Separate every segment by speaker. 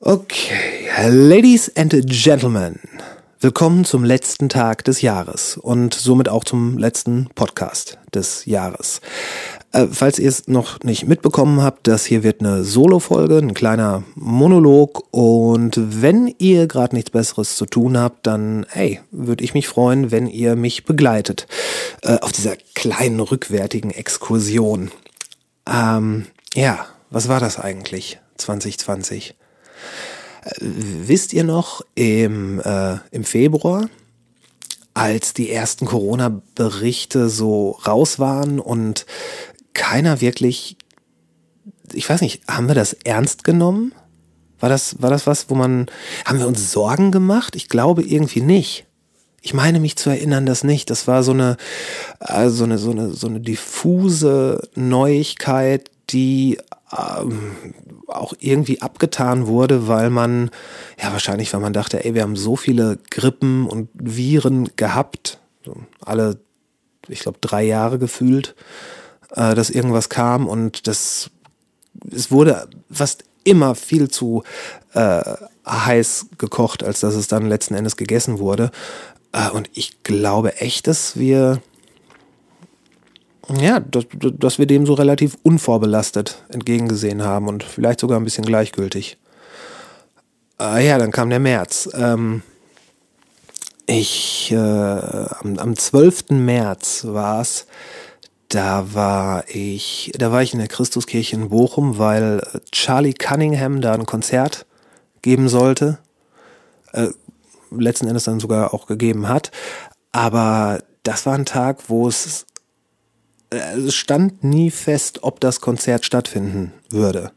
Speaker 1: Okay, Ladies and Gentlemen, willkommen zum letzten Tag des Jahres und somit auch zum letzten Podcast des Jahres. Äh, falls ihr es noch nicht mitbekommen habt, das hier wird eine Solo-Folge, ein kleiner Monolog und wenn ihr gerade nichts Besseres zu tun habt, dann, hey, würde ich mich freuen, wenn ihr mich begleitet äh, auf dieser kleinen rückwärtigen Exkursion. Ähm, ja, was war das eigentlich 2020? Wisst ihr noch, im, äh, im Februar, als die ersten Corona-Berichte so raus waren und keiner wirklich, ich weiß nicht, haben wir das ernst genommen? War das, war das was, wo man, haben wir uns Sorgen gemacht? Ich glaube irgendwie nicht. Ich meine mich zu erinnern, dass nicht. Das war so eine, äh, so eine, so eine, so eine diffuse Neuigkeit, die ähm, auch irgendwie abgetan wurde, weil man, ja wahrscheinlich, weil man dachte, ey, wir haben so viele Grippen und Viren gehabt, alle, ich glaube, drei Jahre gefühlt, äh, dass irgendwas kam und das, es wurde fast immer viel zu äh, heiß gekocht, als dass es dann letzten Endes gegessen wurde. Äh, und ich glaube echt, dass wir ja, dass, dass wir dem so relativ unvorbelastet entgegengesehen haben und vielleicht sogar ein bisschen gleichgültig. Äh, ja, dann kam der März. Ähm, ich, äh, am, am 12. März war es, da war ich, da war ich in der Christuskirche in Bochum, weil Charlie Cunningham da ein Konzert geben sollte. Äh, letzten Endes dann sogar auch gegeben hat. Aber das war ein Tag, wo es äh, es stand nie fest, ob das Konzert stattfinden würde.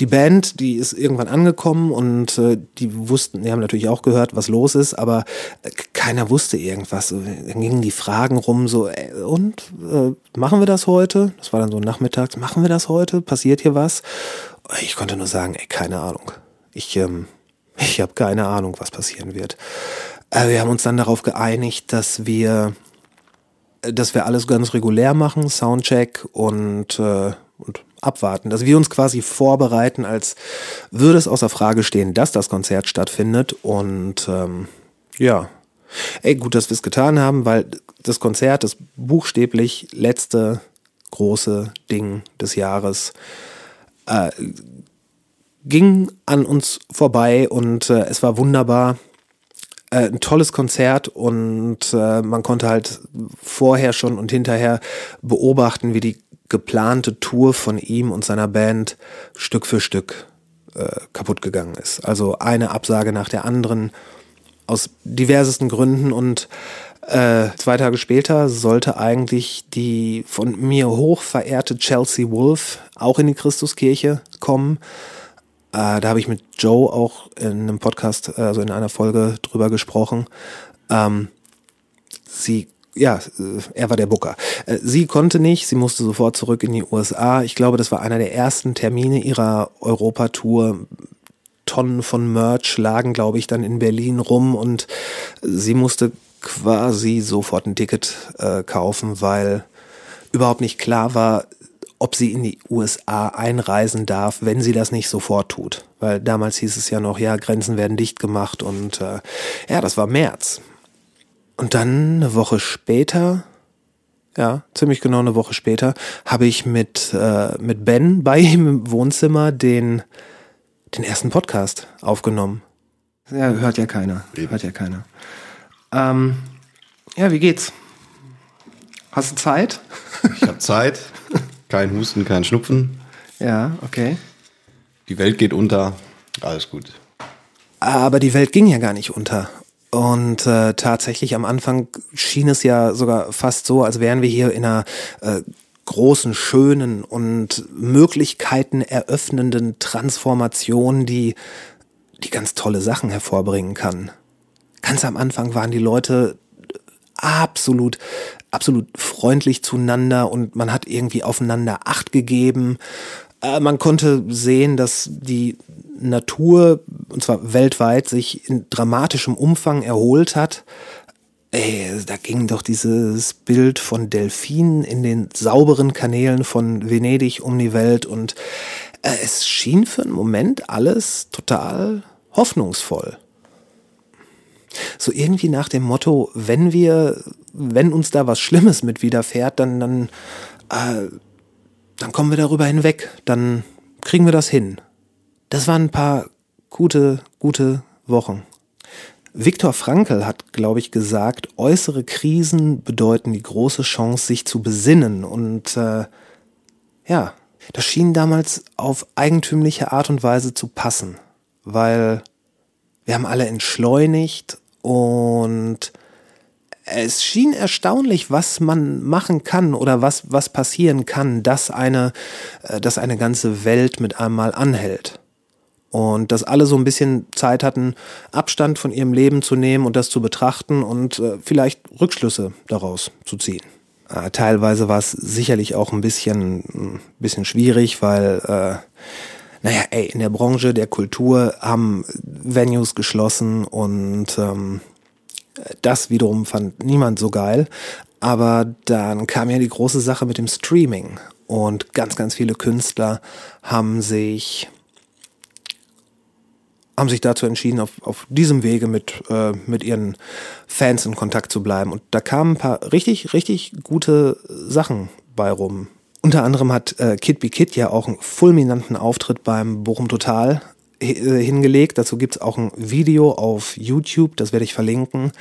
Speaker 1: Die Band, die ist irgendwann angekommen und äh, die wussten, die haben natürlich auch gehört, was los ist, aber äh, keiner wusste irgendwas. Dann gingen die Fragen rum, so, äh, und äh, machen wir das heute? Das war dann so nachmittags, machen wir das heute? Passiert hier was? Ich konnte nur sagen, ey, keine Ahnung. Ich, ähm, ich habe keine Ahnung, was passieren wird. Äh, wir haben uns dann darauf geeinigt, dass wir dass wir alles ganz regulär machen, Soundcheck und, äh, und abwarten. Dass wir uns quasi vorbereiten, als würde es außer Frage stehen, dass das Konzert stattfindet. Und ähm, ja, ey, gut, dass wir es getan haben, weil das Konzert, das buchstäblich letzte große Ding des Jahres, äh, ging an uns vorbei und äh, es war wunderbar äh, ein tolles Konzert und äh, man konnte halt vorher schon und hinterher beobachten, wie die geplante Tour von ihm und seiner Band Stück für Stück äh, kaputt gegangen ist. Also eine Absage nach der anderen aus diversesten Gründen und äh, zwei Tage später sollte eigentlich die von mir hoch verehrte Chelsea Wolf auch in die Christuskirche kommen. Äh, da habe ich mit Joe auch in einem Podcast, also in einer Folge drüber gesprochen. Ähm, sie, ja, er war der Booker. Äh, sie konnte nicht, sie musste sofort zurück in die USA. Ich glaube, das war einer der ersten Termine ihrer Europatour. Tonnen von Merch lagen, glaube ich, dann in Berlin rum und sie musste quasi sofort ein Ticket äh, kaufen, weil überhaupt nicht klar war, ob sie in die USA einreisen darf, wenn sie das nicht sofort tut. Weil damals hieß es ja noch, ja, Grenzen werden dicht gemacht und äh, ja, das war März. Und dann eine Woche später, ja, ziemlich genau eine Woche später, habe ich mit, äh, mit Ben bei ihm im Wohnzimmer den, den ersten Podcast aufgenommen. Ja, hört ja keiner. Eben. Hört ja keiner. Ähm, ja, wie geht's? Hast du Zeit?
Speaker 2: Ich habe Zeit. Kein Husten, kein Schnupfen.
Speaker 1: Ja, okay.
Speaker 2: Die Welt geht unter. Alles gut.
Speaker 1: Aber die Welt ging ja gar nicht unter. Und äh, tatsächlich am Anfang schien es ja sogar fast so, als wären wir hier in einer äh, großen, schönen und Möglichkeiten eröffnenden Transformation, die, die ganz tolle Sachen hervorbringen kann. Ganz am Anfang waren die Leute absolut, absolut freundlich zueinander und man hat irgendwie aufeinander Acht gegeben. Äh, man konnte sehen, dass die Natur, und zwar weltweit, sich in dramatischem Umfang erholt hat. Ey, da ging doch dieses Bild von Delfinen in den sauberen Kanälen von Venedig um die Welt und Äh, es schien für einen Moment alles total hoffnungsvoll. So irgendwie nach dem Motto, wenn wir, wenn uns da was Schlimmes mit widerfährt, dann, dann, äh, dann kommen wir darüber hinweg, dann kriegen wir das hin. Das waren ein paar gute, gute Wochen. Viktor Frankl hat, glaube ich, gesagt, äußere Krisen bedeuten die große Chance, sich zu besinnen. Und äh, ja, das schien damals auf eigentümliche Art und Weise zu passen, weil wir haben alle entschleunigt und es schien erstaunlich, was man machen kann oder was, was passieren kann, dass eine, äh, dass eine ganze Welt mit einmal anhält. Und dass alle so ein bisschen Zeit hatten, Abstand von ihrem Leben zu nehmen und das zu betrachten und äh, vielleicht Rückschlüsse daraus zu ziehen. Äh, teilweise war es sicherlich auch ein bisschen, ein bisschen schwierig, weil, äh, naja, ey, in der Branche der Kultur haben Venues geschlossen und ähm, das wiederum fand niemand so geil. Aber dann kam ja die große Sache mit dem Streaming und ganz, ganz viele Künstler haben sich haben sich dazu entschieden, auf, auf diesem Wege mit, äh, mit ihren Fans in Kontakt zu bleiben. Und da kamen ein paar richtig, richtig gute Sachen bei rum. Unter anderem hat äh, Kid Be Kid ja auch einen fulminanten Auftritt beim Bochum Total hingelegt. Dazu gibt's auch ein Video auf YouTube, das werde ich verlinken.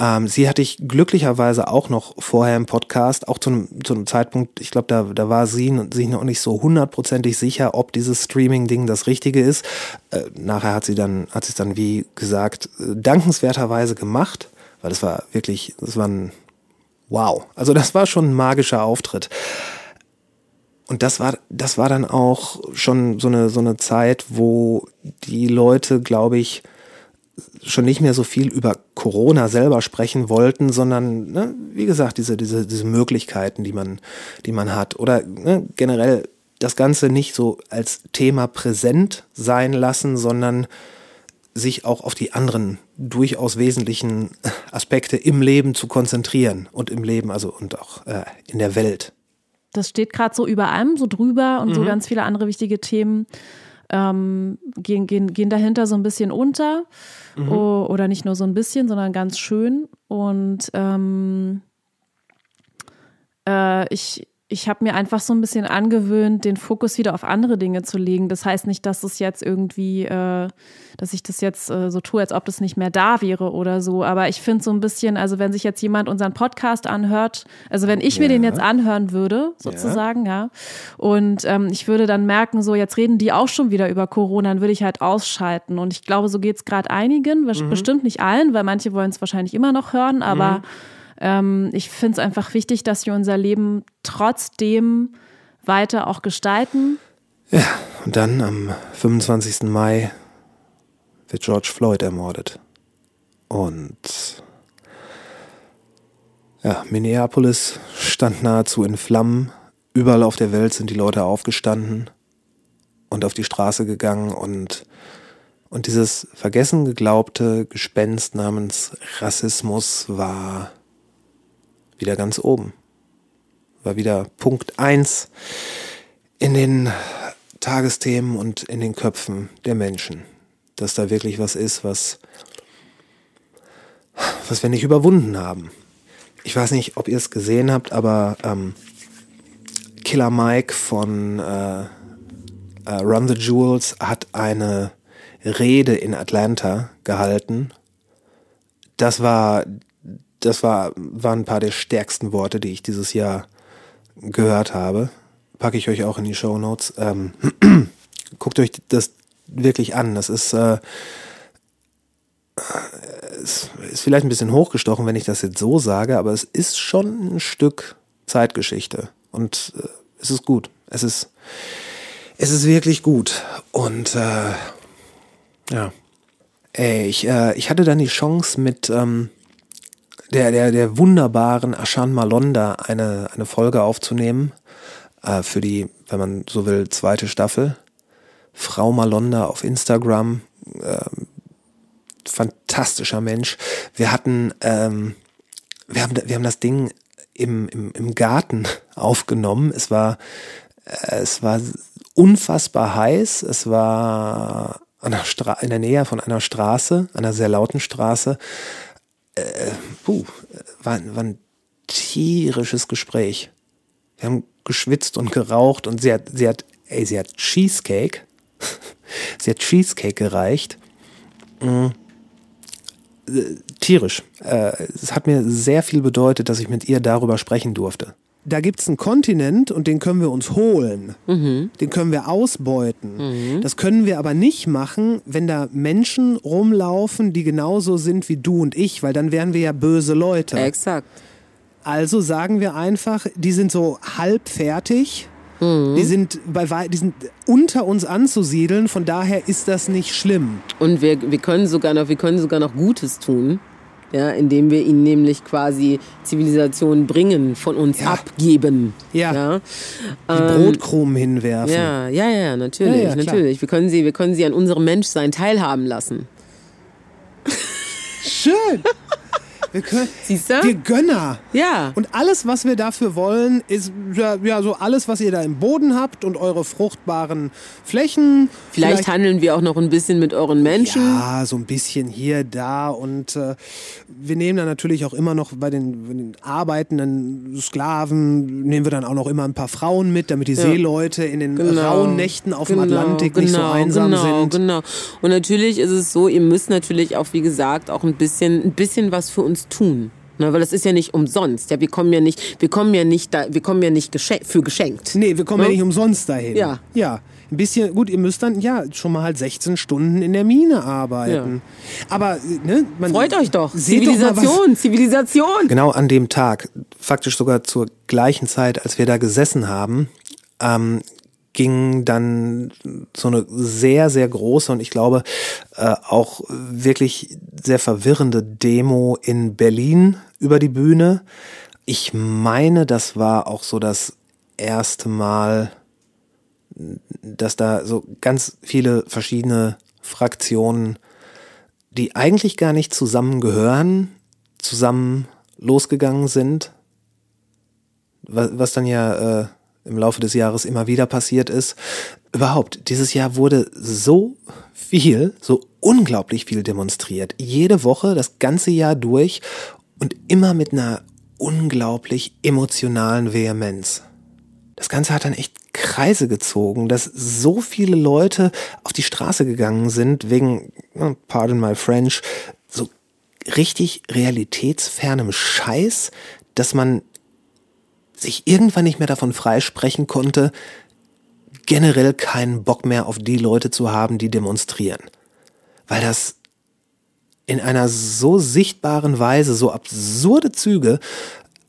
Speaker 1: Ähm, sie hatte ich glücklicherweise auch noch vorher im Podcast, auch zu einem, zu einem Zeitpunkt, ich glaube, da, da war sie sich noch nicht so hundertprozentig sicher, ob dieses Streaming-Ding das Richtige ist. Äh, nachher hat sie dann, hat sie es dann, wie gesagt, äh, dankenswerterweise gemacht, weil es war wirklich, das war ein Wow. Also das war schon ein magischer Auftritt. Und das war, das war dann auch schon so eine, so eine Zeit, wo die Leute, glaube ich, schon nicht mehr so viel über Corona selber sprechen wollten, sondern ne, wie gesagt diese diese diese Möglichkeiten, die man die man hat oder ne, generell das Ganze nicht so als Thema präsent sein lassen, sondern sich auch auf die anderen durchaus wesentlichen Aspekte im Leben zu konzentrieren und im Leben also und auch äh, in der Welt.
Speaker 3: Das steht gerade so über allem so drüber und mhm. so ganz viele andere wichtige Themen ähm, gehen, gehen, gehen dahinter so ein bisschen unter. Mhm. oder nicht nur so ein bisschen, sondern ganz schön. Und ähm, äh, ich, ich habe mir einfach so ein bisschen angewöhnt, den Fokus wieder auf andere Dinge zu legen. Das heißt nicht, dass es jetzt irgendwie, äh, dass ich das jetzt äh, so tue, als ob das nicht mehr da wäre oder so. Aber ich finde so ein bisschen, also wenn sich jetzt jemand unseren Podcast anhört, also wenn ich ja. mir den jetzt anhören würde, sozusagen, ja, ja und ähm, ich würde dann merken, so jetzt reden die auch schon wieder über Corona, dann würde ich halt ausschalten. Und ich glaube, so geht es gerade einigen, mhm. bestimmt nicht allen, weil manche wollen es wahrscheinlich immer noch hören, aber mhm ähm, ich finde es einfach wichtig, dass wir unser Leben trotzdem weiter auch gestalten.
Speaker 1: Ja, und dann am 25. Mai wird George Floyd ermordet. Und ja, Minneapolis stand nahezu in Flammen. Überall auf der Welt sind die Leute aufgestanden und auf die Straße gegangen und, und dieses vergessen geglaubte Gespenst namens Rassismus war wieder ganz oben. War wieder Punkt 1 in den Tagesthemen und in den Köpfen der Menschen. Dass da wirklich was ist, was, was wir nicht überwunden haben. Ich weiß nicht, ob ihr es gesehen habt, aber ähm, Killer Mike von äh, äh, Run the Jewels hat eine Rede in Atlanta gehalten. Das war das war, waren ein paar der stärksten Worte, die ich dieses Jahr gehört habe. Packe ich euch auch in die Show Notes. Ähm, guckt euch das wirklich an. Das ist, äh, ist, ist vielleicht ein bisschen hochgestochen, wenn ich das jetzt so sage, aber es ist schon ein Stück Zeitgeschichte. Und äh, es ist gut. Es ist, es ist wirklich gut. Und äh, ja. Ey, ich, äh, ich hatte dann die Chance mit ähm, der, der, der wunderbaren Ashan Malonda eine, eine Folge aufzunehmen äh, für die, wenn man so will, zweite Staffel. Frau Malonda auf Instagram, äh, fantastischer Mensch. Wir hatten, ähm, wir haben, wir haben das Ding im, im, im Garten aufgenommen. Es war, äh, es war unfassbar heiß. Es war an der in der Nähe von einer Straße, einer sehr lauten Straße. Äh, puh, war, war ein tierisches Gespräch. Wir haben geschwitzt und geraucht und sie hat, sie hat, ey, sie hat Cheesecake. sie hat Cheesecake gereicht. Mhm. Tierisch. Äh, es hat mir sehr viel bedeutet, dass ich mit ihr darüber sprechen durfte da gibt es einen Kontinent und den können wir uns holen. Mhm. Den können wir ausbeuten. Mhm. Das können wir aber nicht machen, wenn da Menschen rumlaufen, die genauso sind wie du und ich, weil dann wären wir ja böse Leute.
Speaker 4: Exakt.
Speaker 1: Also sagen wir einfach, die sind so halb fertig. Mhm. Die sind bei die sind unter uns anzusiedeln, von daher ist das nicht schlimm.
Speaker 4: Und wir, wir können sogar noch, wir können sogar noch Gutes tun ja, indem wir ihnen nämlich quasi Zivilisation bringen, von uns ja. abgeben.
Speaker 1: Ja. ja. Die ähm, Brotkrumen hinwerfen.
Speaker 4: Ja, ja, ja, natürlich, ja, natürlich. Wir können, sie, wir können sie an unserem Menschsein teilhaben lassen.
Speaker 1: Schön. Wir, können,
Speaker 4: Siehst du?
Speaker 1: wir Gönner.
Speaker 4: Ja.
Speaker 1: Und alles, was wir dafür wollen, ist ja, ja, so alles, was ihr da im Boden habt und eure fruchtbaren Flächen.
Speaker 4: Vielleicht, vielleicht handeln wir auch noch ein bisschen mit euren Menschen.
Speaker 1: Ja, so ein bisschen hier, da. Und äh, wir nehmen dann natürlich auch immer noch bei den, bei den, arbeitenden Sklaven, nehmen wir dann auch noch immer ein paar Frauen mit, damit die ja. Seeleute in den genau. rauen Nächten auf
Speaker 4: genau.
Speaker 1: dem Atlantik genau. nicht so genau. einsam
Speaker 4: genau.
Speaker 1: sind.
Speaker 4: Genau. Und natürlich ist es so, ihr müsst natürlich auch, wie gesagt, auch ein bisschen, ein bisschen was für uns tun. Ne, weil das ist ja nicht umsonst. Ja, wir kommen ja nicht, wir kommen ja nicht da, wir kommen ja nicht geschenk, für geschenkt.
Speaker 1: Nee, wir kommen ne? ja nicht umsonst dahin.
Speaker 4: Ja.
Speaker 1: Ja. Ein bisschen, gut, ihr müsst dann ja schon mal halt 16 Stunden in der Mine arbeiten. Ja. Aber, ne,
Speaker 4: man. Freut euch doch. Zivilisation, doch Zivilisation.
Speaker 1: Genau an dem Tag, faktisch sogar zur gleichen Zeit, als wir da gesessen haben, ähm, ging dann so eine sehr, sehr große und ich glaube äh, auch wirklich sehr verwirrende Demo in Berlin über die Bühne. Ich meine, das war auch so das erste Mal, dass da so ganz viele verschiedene Fraktionen, die eigentlich gar nicht zusammengehören, zusammen losgegangen sind. Was, was dann ja äh, im Laufe des Jahres immer wieder passiert ist. Überhaupt, dieses Jahr wurde so viel, so unglaublich viel demonstriert. Jede Woche, das ganze Jahr durch und immer mit einer unglaublich emotionalen Vehemenz. Das Ganze hat dann echt Kreise gezogen, dass so viele Leute auf die Straße gegangen sind wegen, pardon my French, so richtig realitätsfernem Scheiß, dass man sich irgendwann nicht mehr davon freisprechen konnte, generell keinen Bock mehr auf die Leute zu haben, die demonstrieren. Weil das in einer so sichtbaren Weise so absurde Züge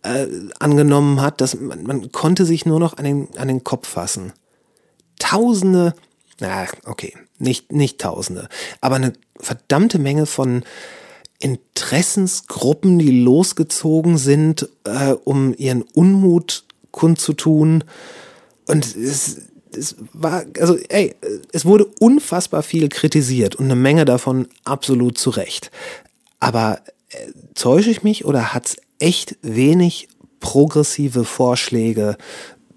Speaker 1: äh, angenommen hat, dass man, man konnte sich nur noch an den, an den Kopf fassen. Tausende, na, okay, nicht, nicht Tausende, aber eine verdammte Menge von Interessensgruppen, die losgezogen sind, äh, um ihren Unmut kundzutun. Und es, es war, also, ey, es wurde unfassbar viel kritisiert und eine Menge davon absolut zu Recht. Aber äh, täusche ich mich oder hat es echt wenig progressive Vorschläge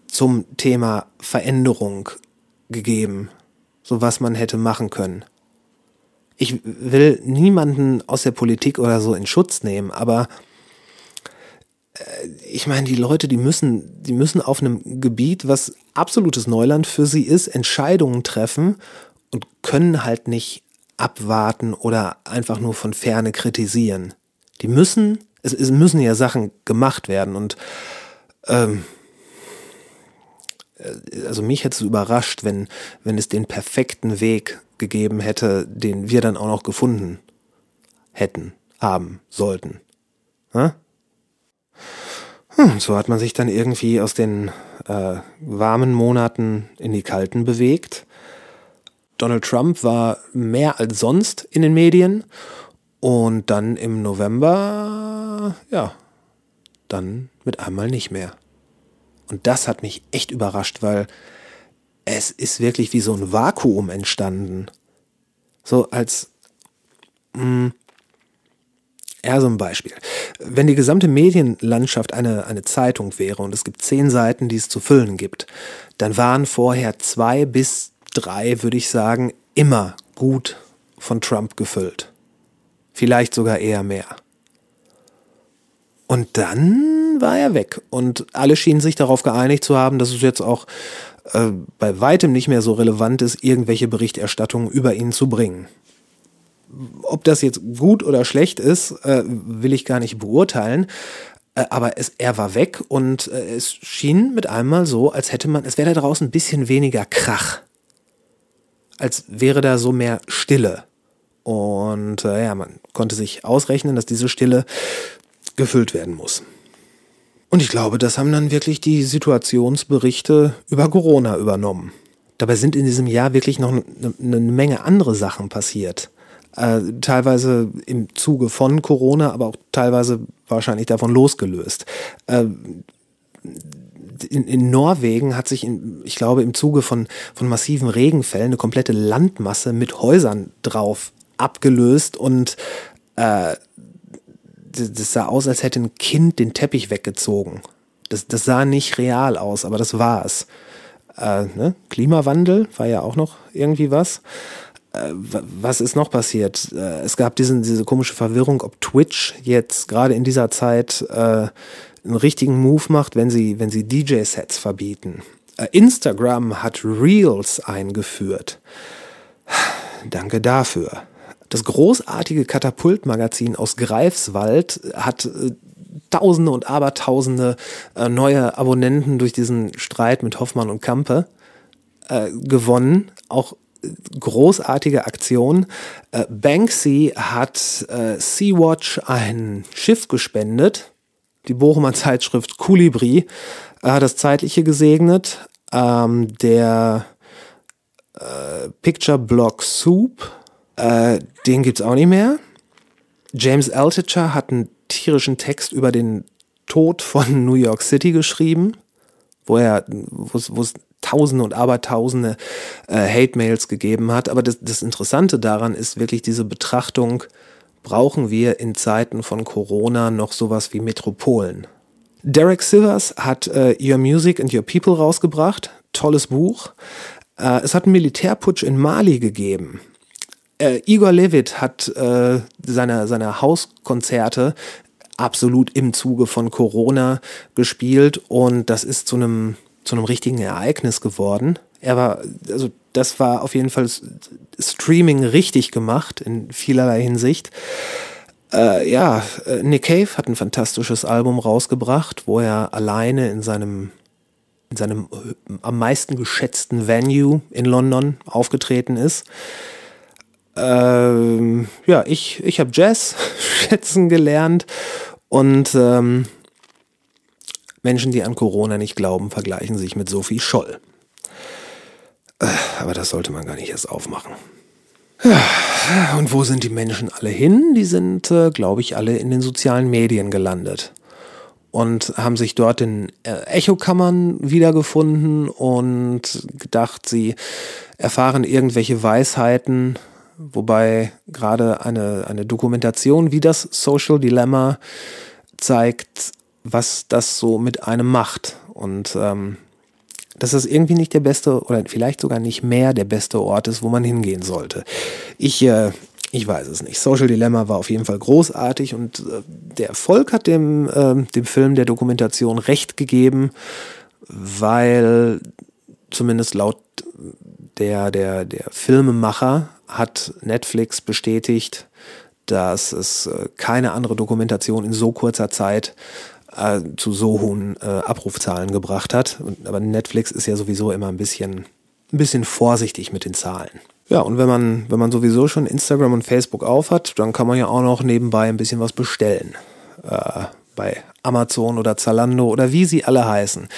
Speaker 1: zum Thema Veränderung gegeben, so was man hätte machen können? Ich will niemanden aus der Politik oder so in Schutz nehmen, aber äh, ich meine, die Leute, die müssen, die müssen auf einem Gebiet, was absolutes Neuland für sie ist, Entscheidungen treffen und können halt nicht abwarten oder einfach nur von ferne kritisieren. Die müssen, es, es müssen ja Sachen gemacht werden und ähm, äh, also mich hätte es überrascht, wenn, wenn es den perfekten Weg gegeben hätte, den wir dann auch noch gefunden hätten, haben, sollten. Hm, so hat man sich dann irgendwie aus den äh, warmen Monaten in die kalten bewegt. Donald Trump war mehr als sonst in den Medien und dann im November, ja, dann mit einmal nicht mehr. Und das hat mich echt überrascht, weil es ist wirklich wie so ein Vakuum entstanden. So als, mh, hm, Ja, so ein Beispiel. Wenn die gesamte Medienlandschaft eine, eine Zeitung wäre und es gibt zehn Seiten, die es zu füllen gibt, dann waren vorher zwei bis drei, würde ich sagen, immer gut von Trump gefüllt. Vielleicht sogar eher mehr. Und dann war er weg und alle schienen sich darauf geeinigt zu haben, dass es jetzt auch äh, bei weitem nicht mehr so relevant ist, irgendwelche Berichterstattungen über ihn zu bringen. Ob das jetzt gut oder schlecht ist, äh, will ich gar nicht beurteilen. Äh, aber es, er war weg und äh, es schien mit einmal so, als hätte man, es wäre da draußen ein bisschen weniger Krach. Als wäre da so mehr Stille. Und äh, ja, man konnte sich ausrechnen, dass diese Stille gefüllt werden muss. Und ich glaube, das haben dann wirklich die Situationsberichte über Corona übernommen. Dabei sind in diesem Jahr wirklich noch eine, Menge andere Sachen passiert. Äh, teilweise im Zuge von Corona, aber auch teilweise wahrscheinlich davon losgelöst. Äh, in, in Norwegen hat sich, in, ich glaube, im Zuge von, von massiven Regenfällen eine komplette Landmasse mit Häusern drauf abgelöst und äh, das sah aus, als hätte ein Kind den Teppich weggezogen. Das, das sah nicht real aus, aber das war es. Äh, ne? Klimawandel war ja auch noch irgendwie was. Äh, was ist noch passiert? Äh, es gab diesen, diese komische Verwirrung, ob Twitch jetzt gerade in dieser Zeit äh, einen richtigen Move macht, wenn sie, wenn sie DJ-Sets verbieten. Äh, Instagram hat Reels eingeführt. Danke dafür. Das großartige Katapultmagazin aus Greifswald hat äh, Tausende und Abertausende äh, neue Abonnenten durch diesen Streit mit Hoffmann und Kampe äh, gewonnen. Auch großartige Aktion. Banksy hat Sea-Watch ein Schiff gespendet. Die Bochumer Zeitschrift Kulibri hat das Zeitliche gesegnet. Ähm, der Picture Block Soup äh, den gibt's auch nicht mehr. James Altucher hat einen tierischen Text über den Tod von New York City geschrieben, wo er, wo es Tausende und Abertausende äh, Hate-Mails gegeben hat. Aber das, das Interessante daran ist wirklich diese Betrachtung, brauchen wir in Zeiten von Corona noch sowas wie Metropolen? Derek Sivers hat äh, Your Music and Your People rausgebracht. Tolles Buch. Äh, es hat einen Militärputsch in Mali gegeben äh, Igor Levit hat äh, seine, seine Hauskonzerte absolut im Zuge von Corona gespielt und das ist zu einem zu einem richtigen Ereignis geworden. Er war, also das war auf jeden Fall Streaming richtig gemacht in vielerlei Hinsicht. Äh, ja, äh, Nick Cave hat ein fantastisches Album rausgebracht, wo er alleine in seinem in seinem äh, am meisten geschätzten Venue in London aufgetreten ist. Ähm, ja, ich, ich habe Jazz schätzen gelernt und ähm, Menschen, die an Corona nicht glauben, vergleichen sich mit Sophie Scholl. Äh, aber das sollte man gar nicht erst aufmachen. Ja, und wo sind die Menschen alle hin? Die sind, äh, glaube ich, alle in den sozialen Medien gelandet und haben sich dort in äh, Echokammern wiedergefunden und gedacht, sie erfahren irgendwelche Weisheiten wobei gerade eine, eine Dokumentation wie das Social Dilemma zeigt, was das so mit einem macht. Und ähm, dass es irgendwie nicht der beste oder vielleicht sogar nicht mehr der beste Ort ist, wo man hingehen sollte. Ich, äh, ich weiß es nicht. Social Dilemma war auf jeden Fall großartig und äh, der Erfolg hat dem, äh, dem Film der Dokumentation recht gegeben, weil zumindest laut der, der, der Filmemacher hat Netflix bestätigt, dass es äh, keine andere Dokumentation in so kurzer Zeit äh, zu so hohen äh, Abrufzahlen gebracht hat. Und, aber Netflix ist ja sowieso immer ein bisschen, ein bisschen vorsichtig mit den Zahlen. Ja, und wenn man, wenn man sowieso schon Instagram und Facebook aufhat, dann kann man ja auch noch nebenbei ein bisschen was bestellen. Äh, bei Amazon oder Zalando oder wie sie alle heißen.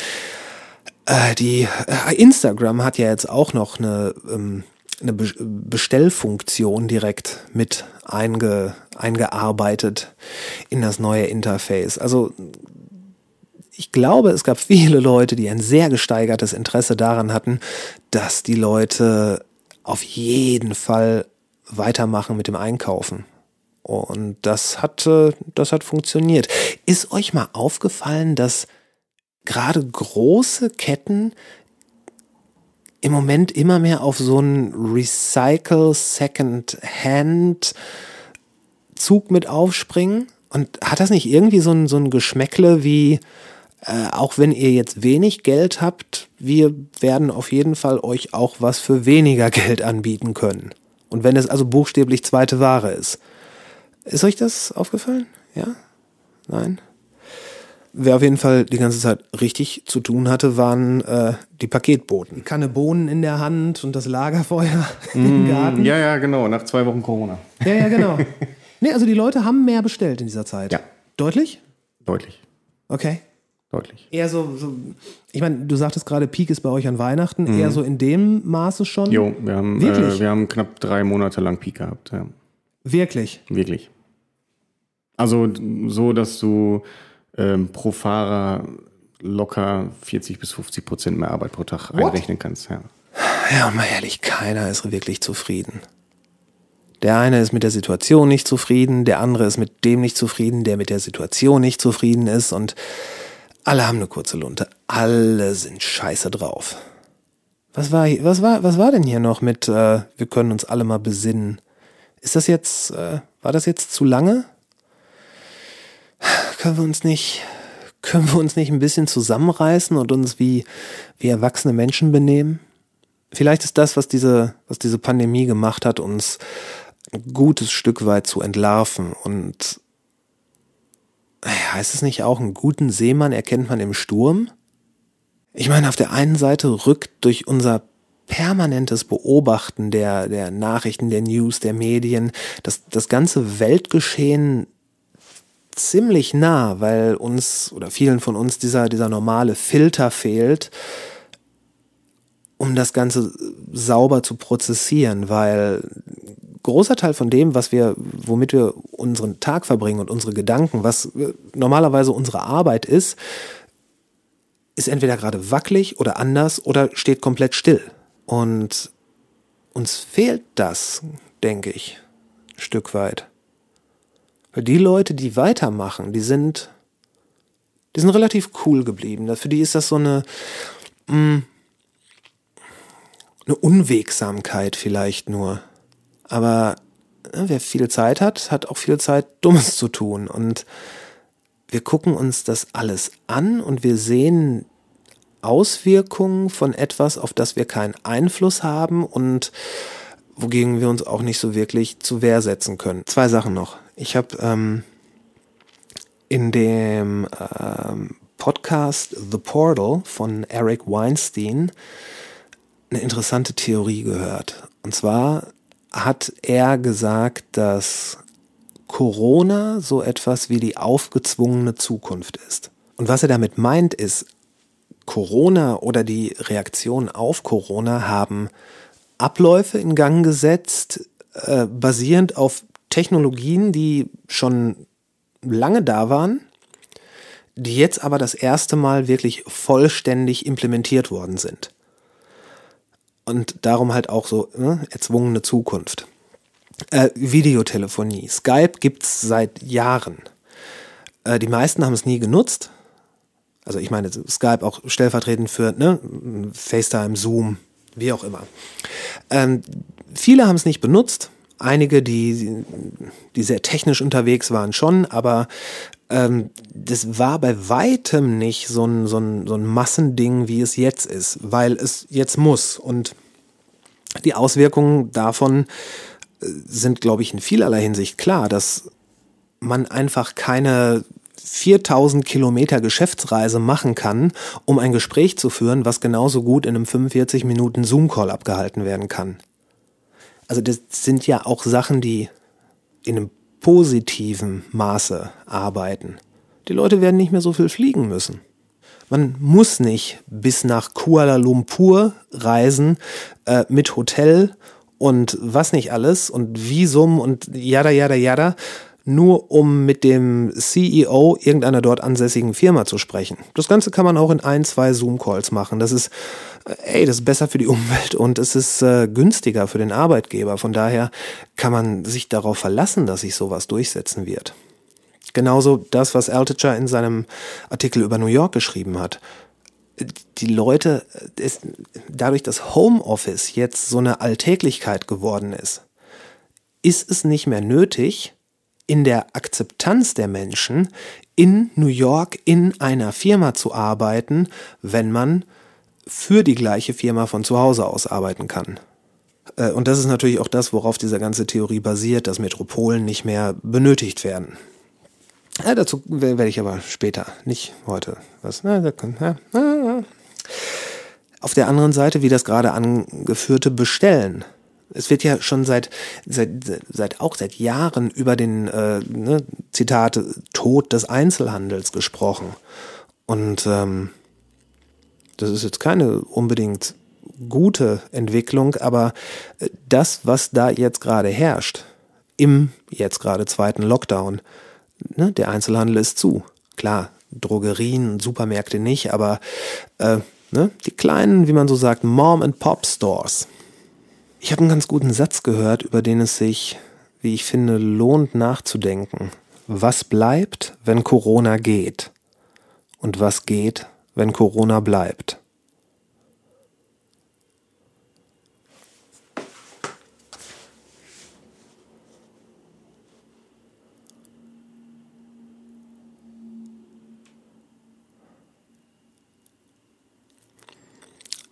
Speaker 1: Äh, die äh, Instagram hat ja jetzt auch noch eine ähm, eine Bestellfunktion direkt mit einge, eingearbeitet in das neue Interface. Also ich glaube, es gab viele Leute, die ein sehr gesteigertes Interesse daran hatten, dass die Leute auf jeden Fall weitermachen mit dem Einkaufen. Und das hat, das hat funktioniert. Ist euch mal aufgefallen, dass gerade große Ketten im Moment immer mehr auf so einen Recycle Second Hand Zug mit aufspringen? Und hat das nicht irgendwie so ein, so ein Geschmäckle wie, äh, auch wenn ihr jetzt wenig Geld habt, wir werden auf jeden Fall euch auch was für weniger Geld anbieten können. Und wenn es also buchstäblich zweite Ware ist. Ist euch das aufgefallen? Ja? Nein? Wer auf jeden Fall die ganze Zeit richtig zu tun hatte, waren äh, die Paketboten. Die Kanne Bohnen in der Hand und das Lagerfeuer im Garten.
Speaker 2: Ja, ja, genau, nach zwei Wochen Corona.
Speaker 1: Ja, ja, genau. nee, also die Leute haben mehr bestellt in dieser Zeit.
Speaker 2: Ja.
Speaker 1: Deutlich?
Speaker 2: Deutlich,
Speaker 1: Okay.
Speaker 2: deutlich.
Speaker 1: Eher so, so ich meine, du sagtest gerade, Peak ist bei euch an Weihnachten, eher so in dem Maße schon?
Speaker 2: Jo, wir haben,
Speaker 1: Wirklich?
Speaker 2: äh, wir haben knapp drei Monate lang Peak gehabt. Ja.
Speaker 1: Wirklich.
Speaker 2: Wirklich. Also so, dass du ähm, pro Fahrer locker 40 bis 50 Prozent mehr Arbeit pro Tag einrechnen kannst. Ja.
Speaker 1: Ja, mal ehrlich, keiner ist wirklich zufrieden. Der eine ist mit der Situation nicht zufrieden, der andere ist mit dem nicht zufrieden, der mit der Situation nicht zufrieden ist und alle haben eine kurze Lunte. Alle sind scheiße drauf. Was war, was war, was war denn hier noch mit, äh, wir können uns alle mal besinnen? Ist das jetzt, äh, war das jetzt zu lange? Können wir uns nicht, können wir uns nicht ein bisschen zusammenreißen und uns wie, wie erwachsene Menschen benehmen? Vielleicht ist das, was diese, was diese Pandemie gemacht hat, uns ein gutes Stück weit zu entlarven. Und heißt es nicht auch, einen guten Seemann erkennt man im Sturm? Ich meine, auf der einen Seite rückt durch unser permanentes Beobachten der, der Nachrichten, der News, der Medien, das, das ganze Weltgeschehen ziemlich nah, weil uns oder vielen von uns dieser, dieser normale Filter fehlt, um das Ganze sauber zu prozessieren, weil großer Teil von dem, was wir, womit wir unseren Tag verbringen und unsere Gedanken, was äh, normalerweise unsere Arbeit ist, ist entweder gerade wackelig oder anders oder steht komplett still. Und uns fehlt das, denke ich, ein Stück weit. Weil die Leute, die weitermachen, die sind, die sind relativ cool geblieben. Für die ist das so eine, mh, eine Unwegsamkeit vielleicht nur. Aber äh, wer viel Zeit hat, hat auch viel Zeit, Dummes zu tun. Und wir gucken uns das alles an und wir sehen Auswirkungen von etwas, auf das wir keinen Einfluss haben und wogegen wir uns auch nicht so wirklich zu Wehr setzen können. Zwei Sachen noch. Ich habe ähm, in dem ähm, Podcast The Portal von Eric Weinstein eine interessante Theorie gehört. Und zwar hat er gesagt, dass Corona so etwas wie die aufgezwungene Zukunft ist. Und was er damit meint, ist, Corona oder die Reaktion auf Corona haben Abläufe in Gang gesetzt, äh, basierend auf Technologien, die schon lange da waren, die jetzt aber das erste Mal wirklich vollständig implementiert worden sind. Und darum halt auch so ne, erzwungene Zukunft. Äh, Videotelefonie. Skype gibt's seit Jahren. Äh, die meisten haben es nie genutzt. Also ich meine Skype auch stellvertretend für ne, FaceTime, Zoom, wie auch immer. Ähm, viele haben es nicht benutzt. Einige, die, die sehr technisch unterwegs waren, schon, aber ähm, das war bei weitem nicht so ein, so, ein, so ein Massending, wie es jetzt ist, weil es jetzt muss. Und die Auswirkungen davon äh, sind, glaube ich, in vielerlei Hinsicht klar, dass man einfach keine 4000 Kilometer Geschäftsreise machen kann, um ein Gespräch zu führen, was genauso gut in einem 45 Minuten Zoom-Call abgehalten werden kann. Also das sind ja auch Sachen, die in einem positiven Maße arbeiten. Die Leute werden nicht mehr so viel fliegen müssen. Man muss nicht bis nach Kuala Lumpur reisen äh, mit Hotel und was nicht alles und Visum und jada, jada, jada, nur um mit dem CEO irgendeiner dort ansässigen Firma zu sprechen. Das Ganze kann man auch in ein, zwei Zoom-Calls machen. Das ist, äh, ey, das ist besser für die Umwelt und es ist äh, günstiger für den Arbeitgeber. Von daher kann man sich darauf verlassen, dass sich sowas durchsetzen wird. Genauso das, was Altucher in seinem Artikel über New York geschrieben hat die Leute, ist, dadurch, dass Homeoffice jetzt so eine Alltäglichkeit geworden ist, ist es nicht mehr nötig, in der Akzeptanz der Menschen in New York in einer Firma zu arbeiten, wenn man für die gleiche Firma von zu Hause aus arbeiten kann. Äh, und das ist natürlich auch das, worauf diese ganze Theorie basiert, dass Metropolen nicht mehr benötigt werden. Ja, dazu werde ich aber später, nicht heute. Was? Auf der anderen Seite, wie das gerade angeführte Bestellen. Es wird ja schon seit, seit, seit auch seit Jahren über den äh, ne, Zitat Tod des Einzelhandels gesprochen. Und ähm, das ist jetzt keine unbedingt gute Entwicklung, aber äh, das, was da jetzt gerade herrscht, im jetzt gerade zweiten Lockdown, ne, der Einzelhandel ist zu. Klar, Drogerien, Supermärkte nicht, aber äh, ne, die kleinen, wie man so sagt, Mom-and-Pop-Stores. Ich habe einen ganz guten Satz gehört, über den es sich, wie ich finde, lohnt nachzudenken. Was bleibt, wenn Corona geht? Und was geht, wenn Corona bleibt?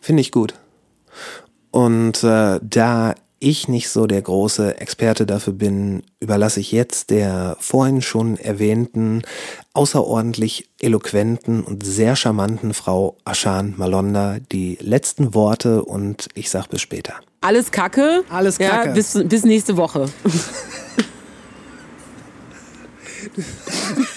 Speaker 1: Finde ich gut. Und äh, da ich nicht so der große Experte dafür bin, überlasse ich jetzt der vorhin schon erwähnten, außerordentlich eloquenten und sehr charmanten Frau Ashan Malonda die letzten Worte und ich sag bis später.
Speaker 4: Alles Kacke.
Speaker 1: Alles Kacke.
Speaker 4: Ja, bis, bis nächste Woche.